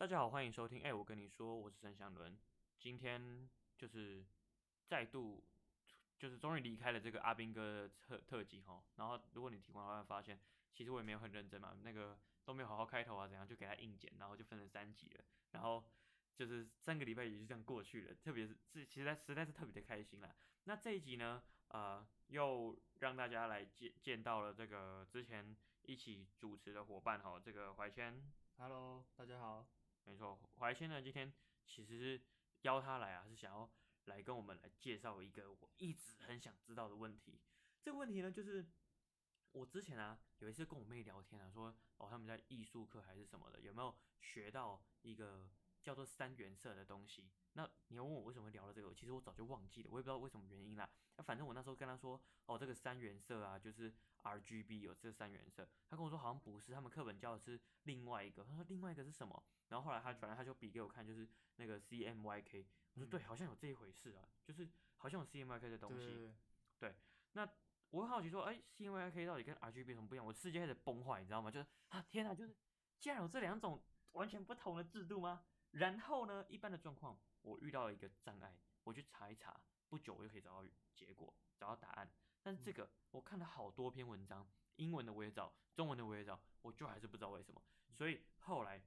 大家好，欢迎收听。哎、我跟你说，我是陈祥伦。今天就是再度，就是终于离开了这个阿兵哥特特辑哈。然后，如果你听完的话，发现其实我也没有很认真嘛，那个都没有好好开头啊，怎样就给他硬剪，然后就分成三集了。然后就是三个礼拜也就这样过去了。特别是这，其实在实在是特别的开心啦。那这一集呢，呃，又让大家来见见到了这个之前一起主持的伙伴哈，这个怀谦。Hello，大家好。没错，怀谦呢，今天其实是邀他来啊，是想要来跟我们来介绍一个我一直很想知道的问题。这个问题呢，就是我之前啊有一次跟我妹聊天啊，说哦他们在艺术课还是什么的，有没有学到一个叫做三原色的东西？那你要问我为什么会聊到这个，其实我早就忘记了，我也不知道为什么原因啦。那反正我那时候跟他说，哦，这个三原色啊，就是 RGB 有这三原色。他跟我说好像不是，他们课本教的是另外一个。他说另外一个是什么？然后后来他反正他就比给我看，就是那个 CMYK。我说对，好像有这一回事啊，就是好像有 CMYK 的东西。对，对，对，对，那我很好奇说，哎，CMYK 到底跟 RGB 有什么不一样？我世界开始崩坏，你知道吗？就是啊，天哪，就是竟然有这两种完全不同的制度吗？然后呢，一般的状况。我遇到了一个障碍，我去查一查，不久我就可以找到结果，找到答案。但是这个我看了好多篇文章，英文的我也找，中文的我也找，我就还是不知道为什么。所以后来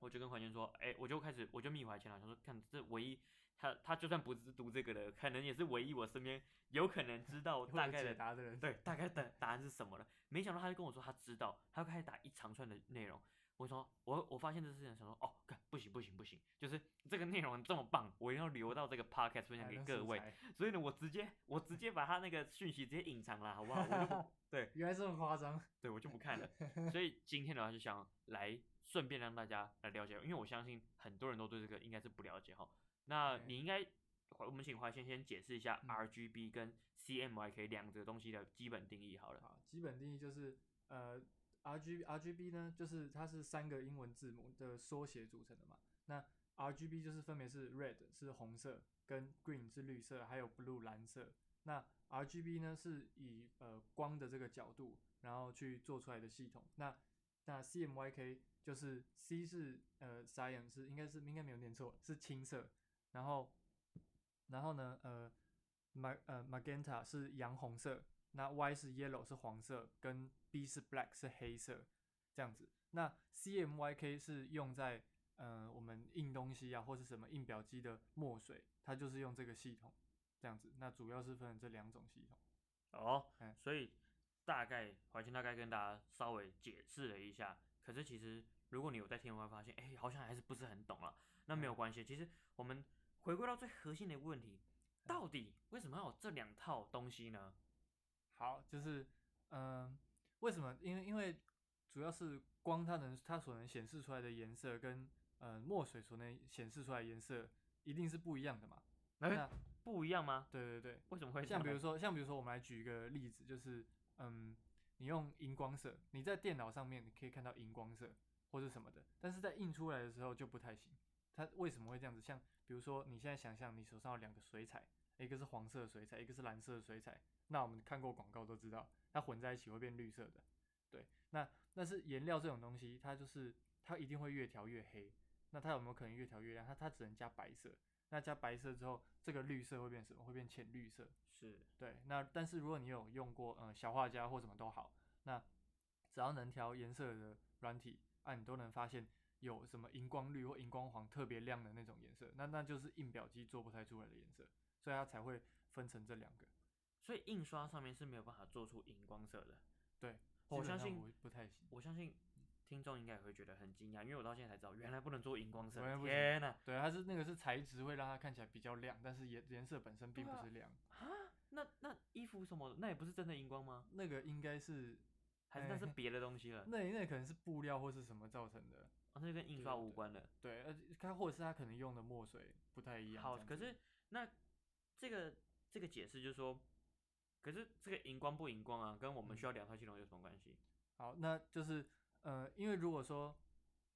我就跟怀谦说，哎、欸，我就开始我就密怀谦了，他说看这唯一他他就算不是读这个的，可能也是唯一我身边有可能知道大概的答案的人，对，大概的答案是什么了。没想到他就跟我说他知道，他就开始打一长串的内容。我说我我发现这事情，想说哦，看不行不行不行，就是这个内容这么棒，我一定要留到这个 podcast 分享给各位。所以呢，我直接我直接把他那个讯息直接隐藏了，好不好？我就不 对，原来这么夸张，对我就不看了。所以今天的话就想来顺便让大家来了解，因为我相信很多人都对这个应该是不了解哈。那你应该我们请怀先先解释一下 RGB 跟 CMYK 两个东西的基本定义好了。好，基本定义就是呃。R G R G B 呢，就是它是三个英文字母的缩写组成的嘛。那 R G B 就是分别是 red 是红色，跟 green 是绿色，还有 blue 蓝色。那 R G B 呢是以呃光的这个角度，然后去做出来的系统。那那 C M Y K 就是 C 是呃 cyan 是应该是应该没有念错，是青色。然后然后呢呃 mag 呃 magenta 是洋红色。那 Y 是 yellow 是黄色，跟 B 是 black 是黑色，这样子。那 CMYK 是用在呃我们印东西啊，或是什么印表机的墨水，它就是用这个系统这样子。那主要是分这两种系统。哦，嗯，所以大概怀清大概跟大家稍微解释了一下。可是其实如果你有在听的话，发现哎、欸、好像还是不是很懂啊。那没有关系，其实我们回归到最核心的一个问题，到底为什么要有这两套东西呢？好，就是，嗯、呃，为什么？因为因为主要是光它能它所能显示出来的颜色跟呃墨水所能显示出来颜色一定是不一样的嘛？欸、那不一样吗？对对对，为什么会像比如说像比如说我们来举一个例子，就是嗯，你用荧光色，你在电脑上面你可以看到荧光色或者什么的，但是在印出来的时候就不太行。它为什么会这样子？像比如说你现在想象你手上有两个水彩，一个是黄色水彩，一个是蓝色水彩。那我们看过广告都知道，它混在一起会变绿色的，对。那但是颜料这种东西，它就是它一定会越调越黑。那它有没有可能越调越亮？它它只能加白色。那加白色之后，这个绿色会变什么？会变浅绿色。是，对。那但是如果你有用过嗯小画家或什么都好，那只要能调颜色的软体啊，你都能发现有什么荧光绿或荧光黄特别亮的那种颜色。那那就是印表机做不太出来的颜色，所以它才会分成这两个。所以印刷上面是没有办法做出荧光色的，对，我相信不太行。我相信听众应该也会觉得很惊讶，因为我到现在才知道，原来不能做荧光色。天哪！对，它是那个是材质会让它看起来比较亮，但是颜颜色本身并不是亮啊。那那衣服什么的，那也不是真的荧光吗？那个应该是还是那是别的东西了？那那可能是布料或是什么造成的哦？那跟印刷无关了。对，呃，它或者是它可能用的墨水不太一样。好，可是那这个这个解释就是说。可是这个荧光不荧光啊，跟我们需要两套系统有什么关系？好，那就是呃，因为如果说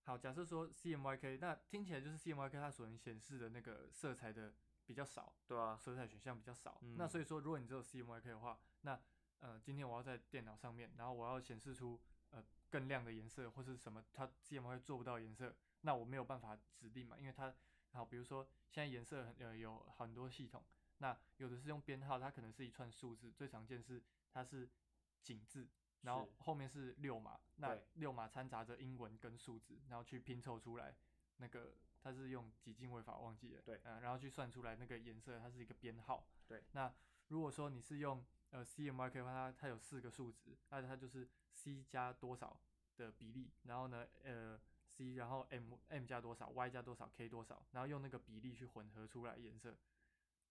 好，假设说 CMYK，那听起来就是 CMYK 它所能显示的那个色彩的比较少，对啊，色彩选项比较少。嗯、那所以说，如果你只有 CMYK 的话，那呃，今天我要在电脑上面，然后我要显示出呃更亮的颜色，或是什么它 CMYK 做不到颜色，那我没有办法指定嘛，因为它好，比如说现在颜色很呃有很多系统，那有的是用编号，它可能是一串数字，最常见是它是井字，然后后面是六码，那六码掺杂着英文跟数字，然后去拼凑出来那个它是用几进位法忘记了，对，嗯，然后去算出来那个颜色，它是一个编号，对，那如果说你是用呃，CMYK 的话，它它有四个数值，那它就是 C 加多少的比例，然后呢，呃，C，然后 M M 加多少，Y 加多少，K 多少，然后用那个比例去混合出来颜色，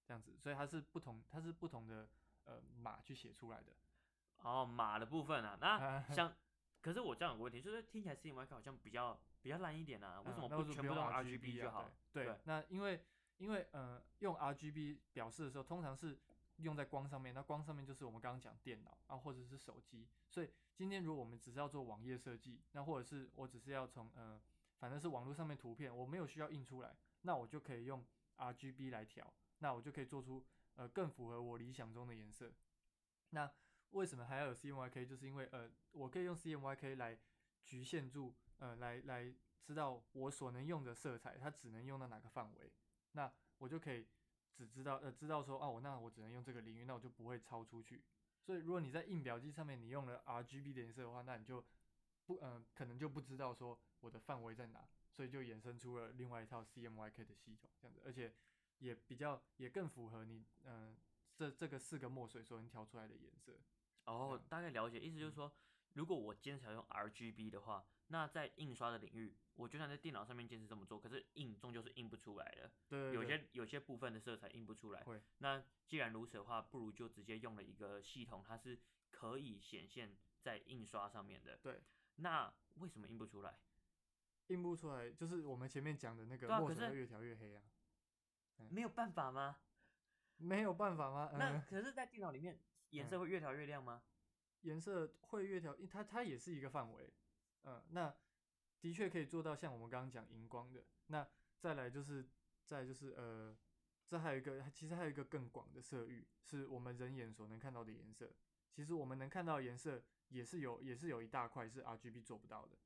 这样子，所以它是不同，它是不同的呃码去写出来的。哦，码的部分啊，那 像，可是我这样有个问题，就是听起来 CMYK 好像比较比较烂一点啊，为什么不全部用 RGB 就好？嗯、对，对，那因为因为呃，用 RGB 表示的时候，通常是。用在光上面，那光上面就是我们刚刚讲电脑啊，或者是手机。所以今天如果我们只是要做网页设计，那或者是我只是要从呃，反正是网络上面图片，我没有需要印出来，那我就可以用 RGB 来调，那我就可以做出呃更符合我理想中的颜色。那为什么还要有 CMYK？就是因为呃，我可以用 CMYK 来局限住呃，来来知道我所能用的色彩，它只能用到哪个范围，那我就可以。只知道呃知道说哦，那我只能用这个领域，那我就不会超出去。所以如果你在印表机上面你用了 RGB 的颜色的话，那你就不嗯、呃、可能就不知道说我的范围在哪，所以就衍生出了另外一套 CMYK 的系统这样子，而且也比较也更符合你嗯、呃、这这个四个墨水所能调出来的颜色。哦，大概了解，意思就是说，嗯、如果我坚持要用 RGB 的话。那在印刷的领域，我就算在电脑上面坚持这么做，可是印终究是印不出来的。对，有些有些部分的色彩印不出来。会。那既然如此的话，不如就直接用了一个系统，它是可以显现在印刷上面的。对。那为什么印不出来？印不出来，就是我们前面讲的那个墨水会越调越黑啊。啊没有办法吗？没有办法吗？那可是，在电脑里面，颜色会越调越亮吗？颜、嗯、色会越调，它它也是一个范围。嗯，那的确可以做到像我们刚刚讲荧光的。那再来就是，再就是呃，这还有一个，其实还有一个更广的色域，是我们人眼所能看到的颜色。其实我们能看到的颜色也是有，也是有一大块是 RGB 做不到的。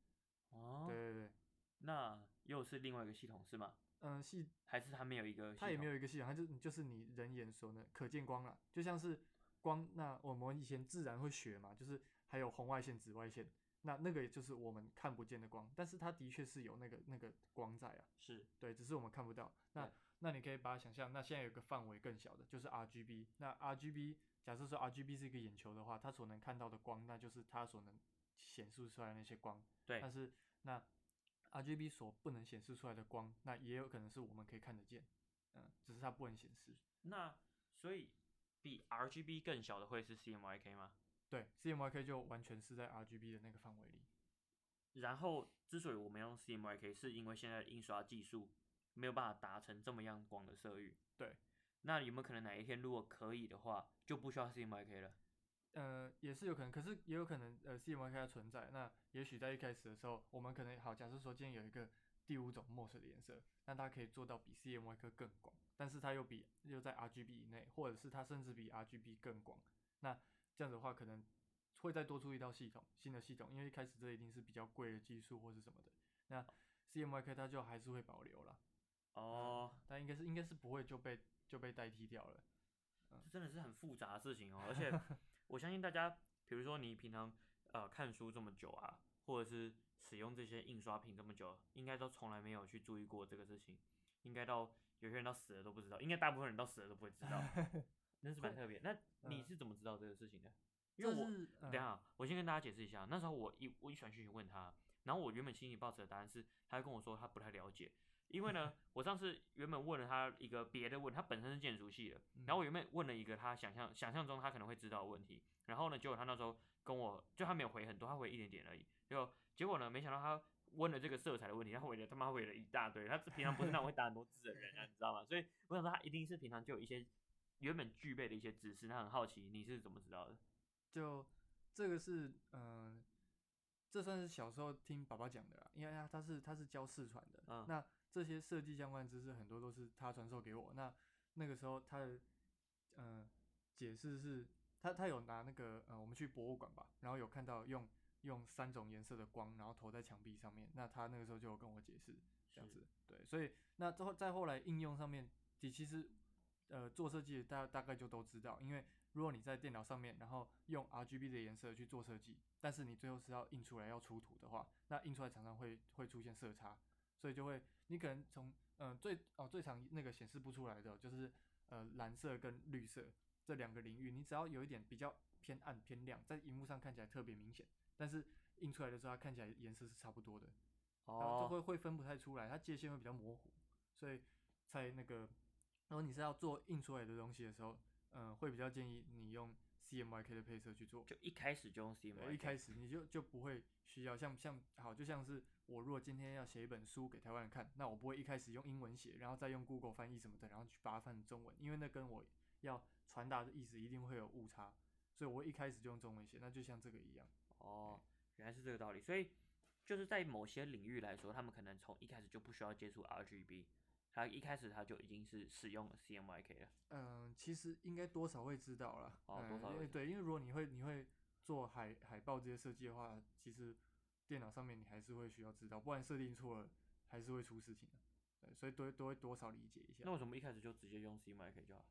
哦，对对对，那又是另外一个系统是吗？嗯，系还是它没有一个？它也没有一个系统，它就就是你人眼所能可见光了，就像是光。那我们以前自然会学嘛，就是还有红外线、紫外线。那那个也就是我们看不见的光，但是它的确是有那个那个光在啊，是对，只是我们看不到。那那你可以把它想象，那现在有个范围更小的，就是 RGB。那 RGB 假设说 RGB 是一个眼球的话，它所能看到的光，那就是它所能显示出来的那些光。对，但是那 RGB 所不能显示出来的光，那也有可能是我们可以看得见，嗯，只是它不能显示。那所以比 RGB 更小的会是 CMYK 吗？对，CMYK 就完全是在 RGB 的那个范围里。然后，之所以我们用 CMYK，是因为现在的印刷技术没有办法达成这么样广的色域。对，那有没有可能哪一天如果可以的话，就不需要 CMYK 了？呃，也是有可能，可是也有可能，呃，CMYK 它存在。那也许在一开始的时候，我们可能好，假设说今天有一个第五种墨水的颜色，那它可以做到比 CMYK 更广，但是它又比又在 RGB 以内，或者是它甚至比 RGB 更广，那。这样子的话，可能会再多出一套系统，新的系统，因为一开始这一定是比较贵的技术或是什么的。那 CMYK 它就还是会保留了。哦、嗯，但应该是应该是不会就被就被代替掉了。这真的是很复杂的事情哦，而且 我相信大家，比如说你平常呃看书这么久啊，或者是使用这些印刷品这么久，应该都从来没有去注意过这个事情。应该到有些人到死了都不知道，应该大部分人到死了都不会知道。真是蛮特别。那你是怎么知道这个事情的？因为我等下，我先跟大家解释一下。那时候我一我一传讯息问他，然后我原本心里抱持的答案是，他跟我说他不太了解。因为呢，我上次原本问了他一个别的问，他本身是建筑系的，然后我原本问了一个他想象想象中他可能会知道的问题，然后呢，结果他那时候跟我就他没有回很多，他回一点点而已。就结果呢，没想到他问了这个色彩的问题，他回了他妈回了一大堆。他平常不是那种会打很多字的人啊，你知道吗？所以我想说他一定是平常就有一些。原本具备的一些知识，他很好奇你是怎么知道的？就这个是，嗯、呃，这算是小时候听爸爸讲的啦，因为他他是他是教四川的，嗯，那这些设计相关的知识很多都是他传授给我。那那个时候他的，嗯、呃，解释是，他他有拿那个，呃，我们去博物馆吧，然后有看到用用三种颜色的光，然后投在墙壁上面。那他那个时候就有跟我解释这样子，对，所以那之后再后来应用上面，其其实呃做设计大大概就都知道，因为如果你在电脑上面，然后用 RGB 的颜色去做设计，但是你最后是要印出来要出图的话，那印出来常常会会出现色差，所以就会你可能从嗯、呃、最哦最常那个显示不出来的就是呃蓝色跟绿色这两个领域，你只要有一点比较偏暗偏亮，在荧幕上看起来特别明显，但是印出来的时候它看起来颜色是差不多的，哦，就会会分不太出来，它界限会比较模糊，所以在那个如果你是要做印出来的东西的时候。嗯，会比较建议你用 CMYK 的配色去做，就一开始就用 CMYK，一开始你就就不会需要像像好，就像是我如果今天要写一本书给台湾人看，那我不会一开始用英文写，然后再用 Google 翻译什么的，然后去把它翻成中文，因为那跟我要传达的意思一定会有误差，所以我会一开始就用中文写，那就像这个一样。哦，原来是这个道理，所以就是在某些领域来说，他们可能从一开始就不需要接触 RGB。他一开始他就已经是使用 CMYK 了。嗯，其实应该多少会知道了。哦，多少对，因为如果你会你会做海海报这些设计的话，其实电脑上面你还是会需要知道，不然设定错了还是会出事情的。对，所以都都会多少理解一下。那为什么一开始就直接用 CMYK 就好？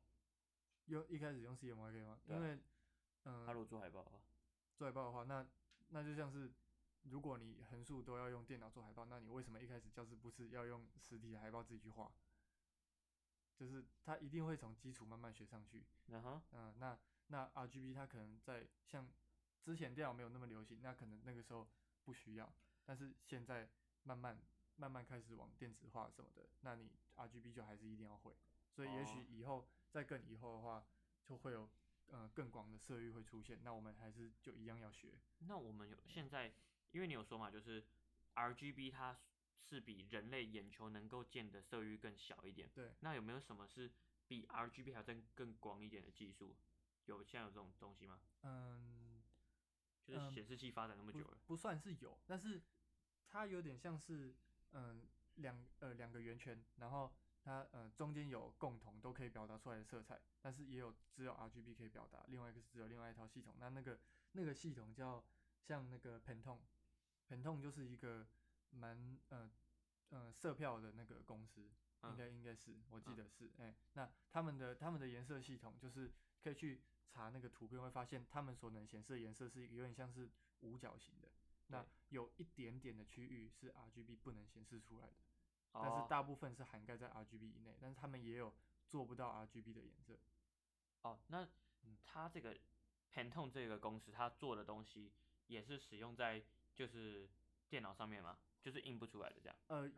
用一开始用 CMYK 吗？因为嗯，他如果做海报的话，做海报的话，那那就像是如果你横竖都要用电脑做海报，那你为什么一开始教室不是要用实体的海报自己去画？就是他一定会从基础慢慢学上去。嗯哼，嗯，那那 RGB 它可能在像之前电脑没有那么流行，那可能那个时候不需要，但是现在慢慢慢慢开始往电子化什么的，那你 RGB 就还是一定要会。所以也许以后再更以后的话，就会有呃更广的色域会出现，那我们还是就一样要学。那我们有现在，因为你有说嘛，就是 RGB 它。是比人类眼球能够见的色域更小一点。对。那有没有什么是比 RGB 还要更更广一点的技术？有现在有这种东西吗？嗯。就是显示器发展那么久了。不，不算是有，但是它有点像是嗯两呃两个圆圈，然后它呃中间有共同都可以表达出来的色彩，但是也有只有 RGB 可以表达，另外一个是只有另外一套系统。那那个那个系统叫像那个 Pantone，Pantone 就是一个。蛮呃呃色票的那个公司，嗯、应该应该是，我记得是，哎、那他们的他们的颜色系统就是可以去查那个图片，会发现他们所能显示的颜色是一个有点像是五角形的，那有一点点的区域是 RGB 不能显示出来的，哦、但是大部分是涵盖在 RGB 以内，但是他们也有做不到 RGB 的颜色。哦，那他这个 Pantone 这个公司，他做的东西也是使用在就是电脑上面吗？就是印不出来的这样。呃，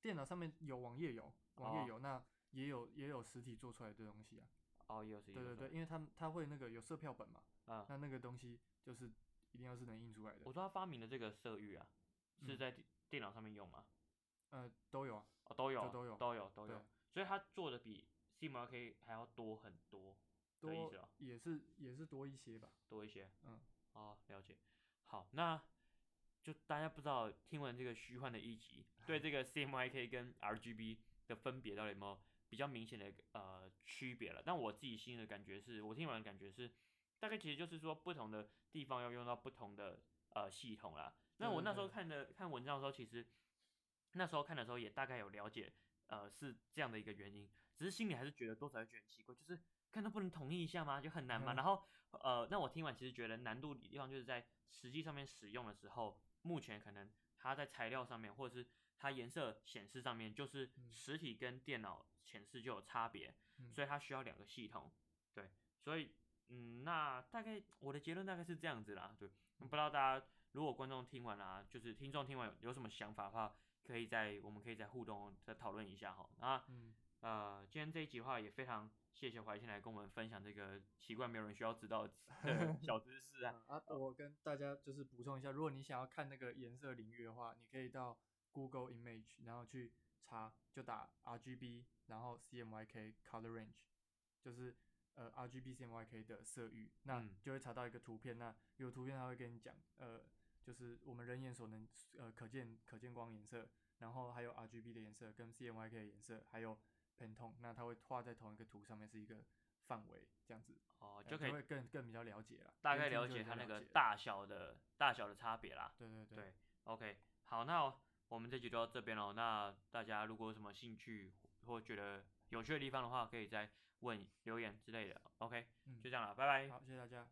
电脑上面有网页有，网页有，哦、那也有也有实体做出来的东西啊。哦，也有实体。对对对，因为他他会那个有色票本嘛。啊、嗯。那那个东西就是一定要是能印出来的。我说他发明的这个色域啊，是在电脑上面用吗？呃，都有啊。哦，都有，都有，都有，都有。所以他做的比 CMYK 还要多很多。多也是也是多一些吧。多一些。嗯。哦，了解。好，那。就大家不知道听完这个虚幻的一集，对这个 CMYK 跟 RGB 的分别到底有没有比较明显的呃区别了？但我自己心里的感觉是，我听完的感觉是，大概其实就是说不同的地方要用到不同的呃系统啦。那我那时候看的看文章的时候，其实那时候看的时候也大概有了解，呃是这样的一个原因，只是心里还是觉得多少有点奇怪，就是看到不能统一一下吗？就很难嘛。然后呃，那我听完其实觉得难度的地方就是在实际上面使用的时候。目前可能它在材料上面，或者是它颜色显示上面，就是实体跟电脑显示就有差别，嗯、所以它需要两个系统。对，所以嗯，那大概我的结论大概是这样子啦。对，不知道大家如果观众听完啦，就是听众听完有，有什么想法的话，可以在我们可以在互动再讨论一下哈。那，嗯、呃，今天这一集的话也非常。谢谢怀谦来跟我们分享这个奇怪没有人需要知道的 小知识啊！啊，我跟大家就是补充一下，如果你想要看那个颜色领域的话，你可以到 Google Image，然后去查，就打 RGB，然后 CMYK Color Range，就是呃 RGB CMYK 的色域，那就会查到一个图片。那有图片它会跟你讲，呃，就是我们人眼所能呃可见可见光颜色，然后还有 RGB 的颜色跟 CMYK 的颜色，还有。Pantone，那它会画在同一个图上面，是一个范围这样子。哦，呃、就可以会更更比较了解了，大概了解它那个大小的大小的差别啦。对对对，对，OK，好，那我们这集就到这边了。那大家如果有什么兴趣或觉得有趣的地方的话，可以再问留言之类的。OK，、嗯、就这样了，拜拜。好，谢谢大家。